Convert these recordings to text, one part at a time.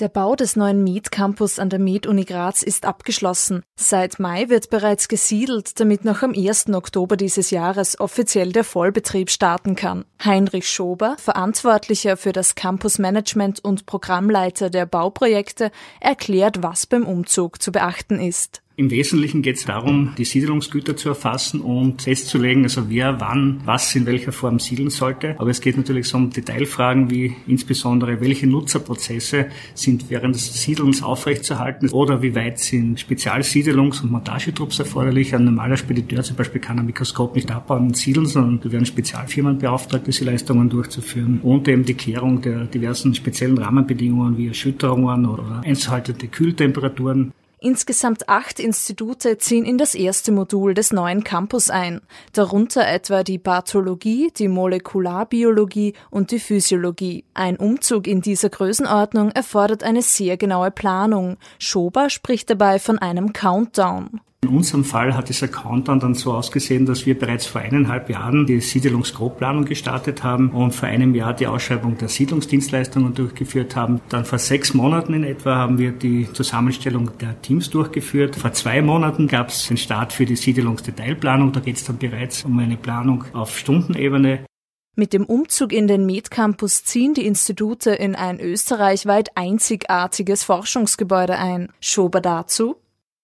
Der Bau des neuen Med-Campus an der Med-Uni Graz ist abgeschlossen. Seit Mai wird bereits gesiedelt, damit noch am 1. Oktober dieses Jahres offiziell der Vollbetrieb starten kann. Heinrich Schober, Verantwortlicher für das Campus-Management und Programmleiter der Bauprojekte, erklärt, was beim Umzug zu beachten ist. Im Wesentlichen geht es darum, die Siedlungsgüter zu erfassen und festzulegen, also wer wann was in welcher Form siedeln sollte. Aber es geht natürlich so um Detailfragen wie insbesondere, welche Nutzerprozesse sind während des Siedelns aufrechtzuerhalten oder wie weit sind Spezialsiedelungs- und Montagetrupps erforderlich. Ein normaler Spediteur zum Beispiel kann ein Mikroskop nicht abbauen und siedeln, sondern da werden Spezialfirmen beauftragt, diese Leistungen durchzuführen. Und eben die Klärung der diversen speziellen Rahmenbedingungen wie Erschütterungen oder einzuhaltende Kühltemperaturen. Insgesamt acht Institute ziehen in das erste Modul des neuen Campus ein, darunter etwa die Pathologie, die Molekularbiologie und die Physiologie. Ein Umzug in dieser Größenordnung erfordert eine sehr genaue Planung. Schober spricht dabei von einem Countdown. In unserem Fall hat dieser Countdown dann so ausgesehen, dass wir bereits vor eineinhalb Jahren die Siedlungsgrobplanung gestartet haben und vor einem Jahr die Ausschreibung der Siedlungsdienstleistungen durchgeführt haben. Dann vor sechs Monaten in etwa haben wir die Zusammenstellung der Teams durchgeführt. Vor zwei Monaten gab es den Start für die Siedlungsdetailplanung. Da geht es dann bereits um eine Planung auf Stundenebene. Mit dem Umzug in den Med-Campus ziehen die Institute in ein österreichweit einzigartiges Forschungsgebäude ein. Schober dazu.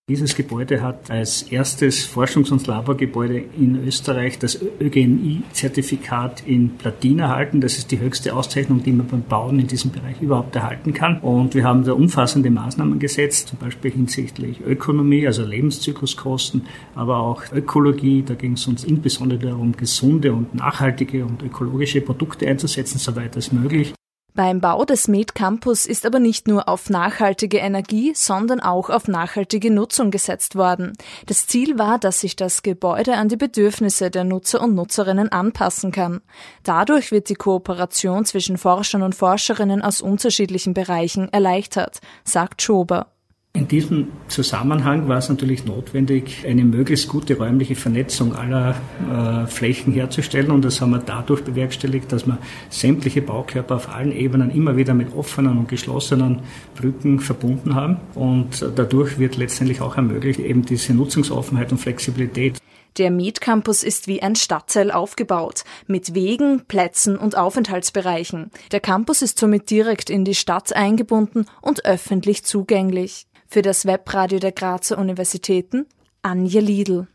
Dieses Gebäude hat als erstes Forschungs- und Laborgebäude in Österreich das ÖGNI-Zertifikat in Platin erhalten. Das ist die höchste Auszeichnung, die man beim Bauen in diesem Bereich überhaupt erhalten kann. Und wir haben da umfassende Maßnahmen gesetzt, zum Beispiel hinsichtlich Ökonomie, also Lebenszykluskosten, aber auch Ökologie. Da ging es uns insbesondere darum, gesunde und nachhaltige und ökologische Produkte einzusetzen, soweit als möglich. Beim Bau des Med Campus ist aber nicht nur auf nachhaltige Energie, sondern auch auf nachhaltige Nutzung gesetzt worden. Das Ziel war, dass sich das Gebäude an die Bedürfnisse der Nutzer und Nutzerinnen anpassen kann. Dadurch wird die Kooperation zwischen Forschern und Forscherinnen aus unterschiedlichen Bereichen erleichtert, sagt Schober. In diesem Zusammenhang war es natürlich notwendig, eine möglichst gute räumliche Vernetzung aller äh, Flächen herzustellen. Und das haben wir dadurch bewerkstelligt, dass wir sämtliche Baukörper auf allen Ebenen immer wieder mit offenen und geschlossenen Brücken verbunden haben. Und dadurch wird letztendlich auch ermöglicht, eben diese Nutzungsoffenheit und Flexibilität. Der Mietcampus ist wie ein Stadtteil aufgebaut, mit Wegen, Plätzen und Aufenthaltsbereichen. Der Campus ist somit direkt in die Stadt eingebunden und öffentlich zugänglich. Für das Webradio der Grazer Universitäten Anja Liedl.